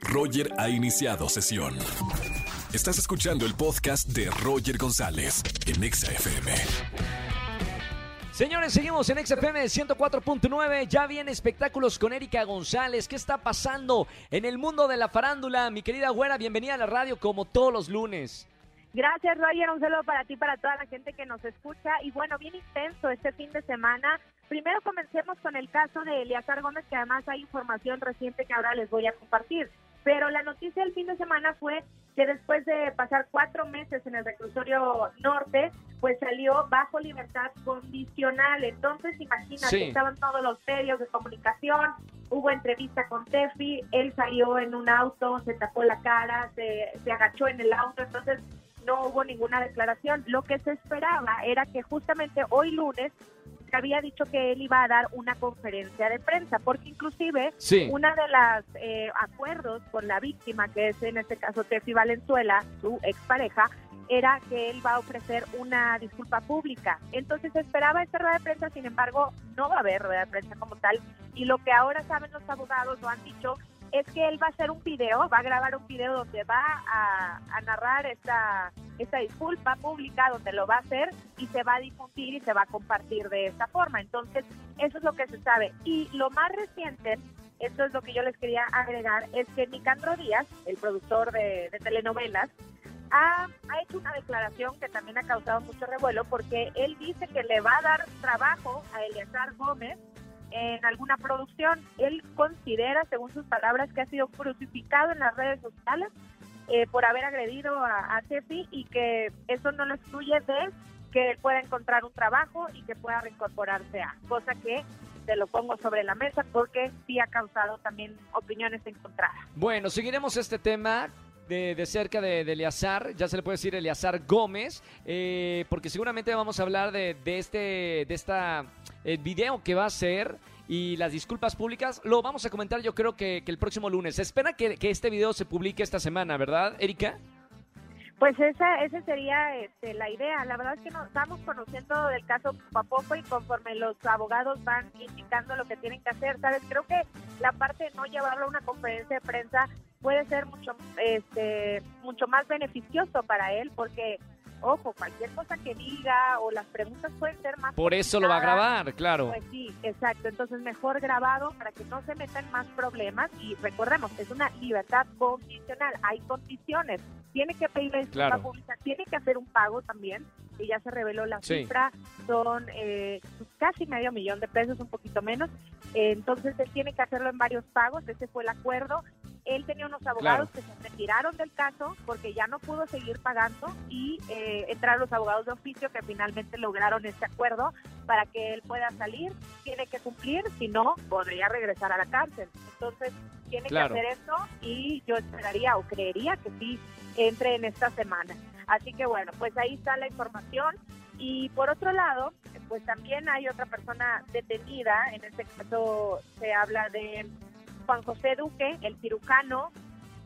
Roger ha iniciado sesión. Estás escuchando el podcast de Roger González en Exa FM. Señores, seguimos en XFM 104.9. Ya viene espectáculos con Erika González. ¿Qué está pasando en el mundo de la farándula? Mi querida güera, bienvenida a la radio como todos los lunes. Gracias, Roger. Un saludo para ti, para toda la gente que nos escucha. Y bueno, bien intenso este fin de semana. Primero comencemos con el caso de Eliazar Gómez, que además hay información reciente que ahora les voy a compartir. Pero la noticia del fin de semana fue que después de pasar cuatro meses en el reclusorio norte, pues salió bajo libertad condicional. Entonces, imagínate, estaban todos los medios de comunicación, hubo entrevista con Tefi, él salió en un auto, se tapó la cara, se, se agachó en el auto, entonces no hubo ninguna declaración. Lo que se esperaba era que justamente hoy lunes se había dicho que él iba a dar una conferencia de prensa, porque inclusive una de las eh, acuerdos con la víctima, que es en este caso Tefi Valenzuela, su expareja, era que él va a ofrecer una disculpa pública. Entonces esperaba esta rueda de prensa, sin embargo, no va a haber rueda de prensa como tal. Y lo que ahora saben los abogados, lo han dicho, es que él va a hacer un video, va a grabar un video donde va a, narrar esta, esta disculpa pública, donde lo va a hacer y se va a difundir y se va a compartir de esta forma. Entonces, eso es lo que se sabe. Y lo más reciente, esto es lo que yo les quería agregar, es que Nicandro Díaz, el productor de, telenovelas, ha, ha, hecho una declaración que también ha causado mucho revuelo porque él dice que le va a dar trabajo a Eleazar Gómez en alguna producción. Él considera, según sus palabras, que ha sido crucificado en las redes sociales eh, por haber agredido a, a y que eso no lo excluye de que pueda encontrar un trabajo y que pueda reincorporarse a, cosa que te lo pongo sobre la mesa porque sí ha causado también opiniones encontradas. Bueno, seguiremos este tema de, cerca de, Eleazar, ya se le puede decir Eleazar Gómez, eh, porque seguramente vamos a hablar de, este de esta eh, video que va a ser y las disculpas públicas. Lo vamos a comentar yo creo que, el próximo lunes. Se espera que, este video se publique esta semana, ¿verdad, Erika? Pues esa, esa sería este, la idea. La verdad es que nos estamos conociendo del caso poco a poco y conforme los abogados van indicando lo que tienen que hacer, ¿sabes? Creo que la parte de no llevarlo a una conferencia de prensa puede ser mucho, este, mucho más beneficioso para él porque ojo, cualquier cosa que diga o las preguntas pueden ser más... Por eso lo va a grabar, claro. Pues sí, exacto. Entonces mejor grabado para que no se metan más problemas. Y recordemos, es una libertad condicional, hay condiciones. Tiene que pedir la disculpa pública, tiene que hacer un pago también, y ya se reveló la cifra, son eh, casi medio millón de pesos, un poquito menos. entonces él tiene que hacerlo en varios pagos, ese fue el acuerdo él tenía unos abogados que se retiraron del caso porque ya no pudo seguir pagando y eh, entraron los abogados de oficio que finalmente lograron este acuerdo para que él pueda salir. Tiene que cumplir, si no, podría regresar a la cárcel. Entonces, tiene que hacer eso y yo esperaría o creería que sí entre en esta semana. Así que bueno, pues ahí está la información. Y por otro lado, pues también hay otra persona detenida, en este caso se habla de Juan José Duque, el cirujano,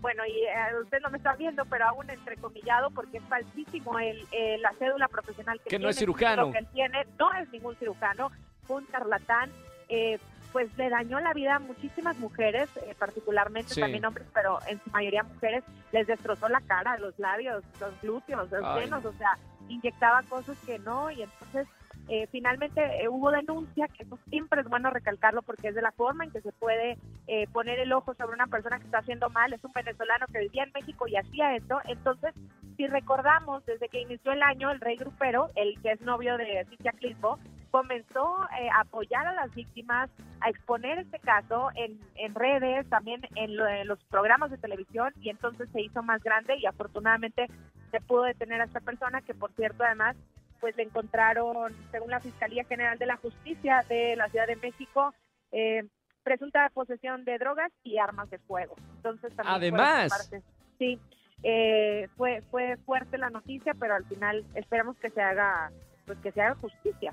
bueno, y eh, usted no me está viendo, pero aún entrecomillado porque es falsísimo el, la cédula profesional que, que no es cirujano. Que él tiene, no es ningún cirujano, fue un charlatán, eh, pues le dañó la vida a muchísimas mujeres, eh, particularmente también hombres, pero en su mayoría mujeres, les destrozó la cara, los labios, los glúteos, los senos, o sea, inyectaba cosas que no, y entonces eh, finalmente eh, hubo denuncia, que siempre es bueno recalcarlo porque es de la forma en que se puede eh, poner el ojo sobre una persona que está haciendo mal. Es un venezolano que vivía en México y hacía esto. Entonces, si recordamos, desde que inició el año, el rey grupero, el que es novio de Cintia Clispo, comenzó a apoyar a las víctimas, a exponer este caso en, redes, también en, en, los programas de televisión y entonces se hizo más grande y afortunadamente se pudo detener a esta persona que por cierto además pues le encontraron, según la Fiscalía General de la Justicia de la Ciudad de México, eh, presunta posesión de drogas y armas de fuego. Entonces además, sí, eh, fue fue fuerte la noticia, pero al final esperamos que se haga pues que se haga justicia.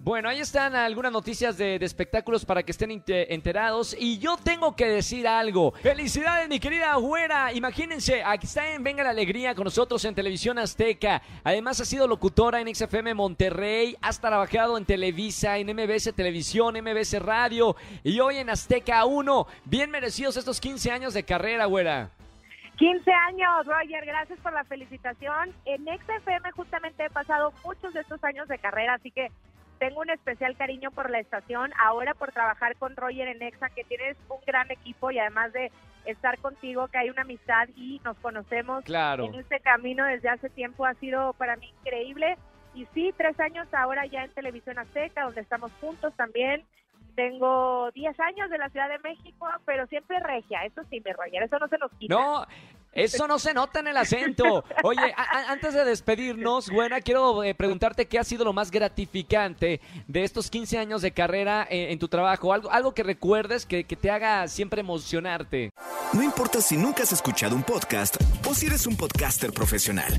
Bueno, ahí están algunas noticias de, espectáculos para que estén enterados. Y yo tengo que decir algo. Felicidades, mi querida güera. Imagínense, aquí está en Venga la Alegría con nosotros en Televisión Azteca. Además, ha sido locutora en XFM Monterrey. Has trabajado en Televisa, en MBS Televisión, MBS Radio. Y hoy en Azteca 1. Bien merecidos estos 15 años de carrera, güera. 15 años, Roger, gracias por la felicitación. En XFM justamente he pasado muchos de estos años de carrera, así que tengo un especial cariño por la estación. Ahora por trabajar con Roger en Exa, que tienes un gran equipo y además de estar contigo, que hay una amistad y nos conocemos Claro. en este camino desde hace tiempo, ha sido para mí increíble. Y sí, tres años ahora ya en Televisión Azteca, donde estamos juntos también. Tengo 10 años de la Ciudad de México, pero siempre regia, eso sí, mi Roger, eso no se nos quita. No, eso no se nota en el acento. Oye, a- a- antes de despedirnos, buena, quiero eh, preguntarte qué ha sido lo más gratificante de estos 15 años de carrera eh, en tu trabajo. Algo, algo que recuerdes que, que te haga siempre emocionarte. No importa si nunca has escuchado un podcast o si eres un podcaster profesional.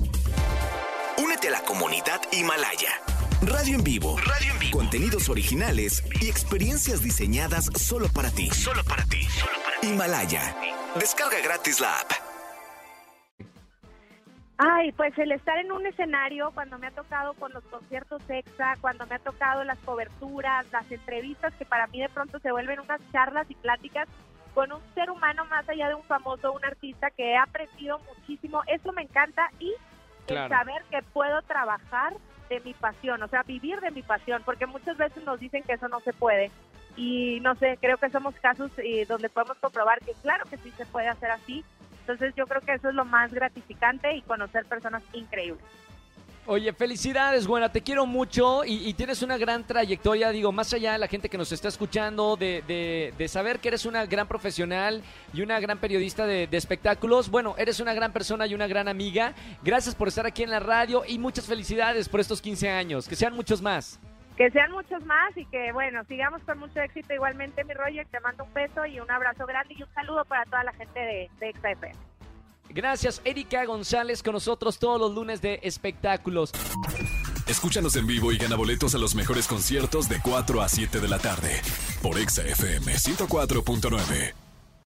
Únete a la comunidad Himalaya. Radio en vivo. Radio en vivo. Contenidos originales y experiencias diseñadas solo para ti. Solo para ti. Himalaya. Descarga gratis la app. Ay, pues el estar en un escenario cuando me ha tocado con los conciertos EXA, cuando me ha tocado las coberturas, las entrevistas, que para mí de pronto se vuelven unas charlas y pláticas con un ser humano más allá de un famoso, un artista que he aprendido muchísimo. Eso me encanta y Claro. el saber que puedo trabajar de mi pasión, o sea, vivir de mi pasión, porque muchas veces nos dicen que eso no se puede. Y no sé, creo que somos casos eh, donde podemos comprobar que claro que sí se puede hacer así. Entonces yo creo que eso es lo más gratificante y conocer personas increíbles. Oye, felicidades, buena, te quiero mucho y, tienes una gran trayectoria, digo, más allá de la gente que nos está escuchando, de, de- de saber que eres una gran profesional y una gran periodista de, de espectáculos, bueno, eres una gran persona y una gran amiga. Gracias por estar aquí en la radio y muchas felicidades por estos 15 años, que sean muchos más. Que sean muchos más y que, bueno, sigamos con mucho éxito. Igualmente, mi Roger, te mando un beso y un abrazo grande y un saludo para toda la gente de, de XFM. Gracias, Erika González, con nosotros todos los lunes de espectáculos. Escúchanos en vivo y gana boletos a los mejores conciertos de 4 a 7 de la tarde por Exa FM 104.9.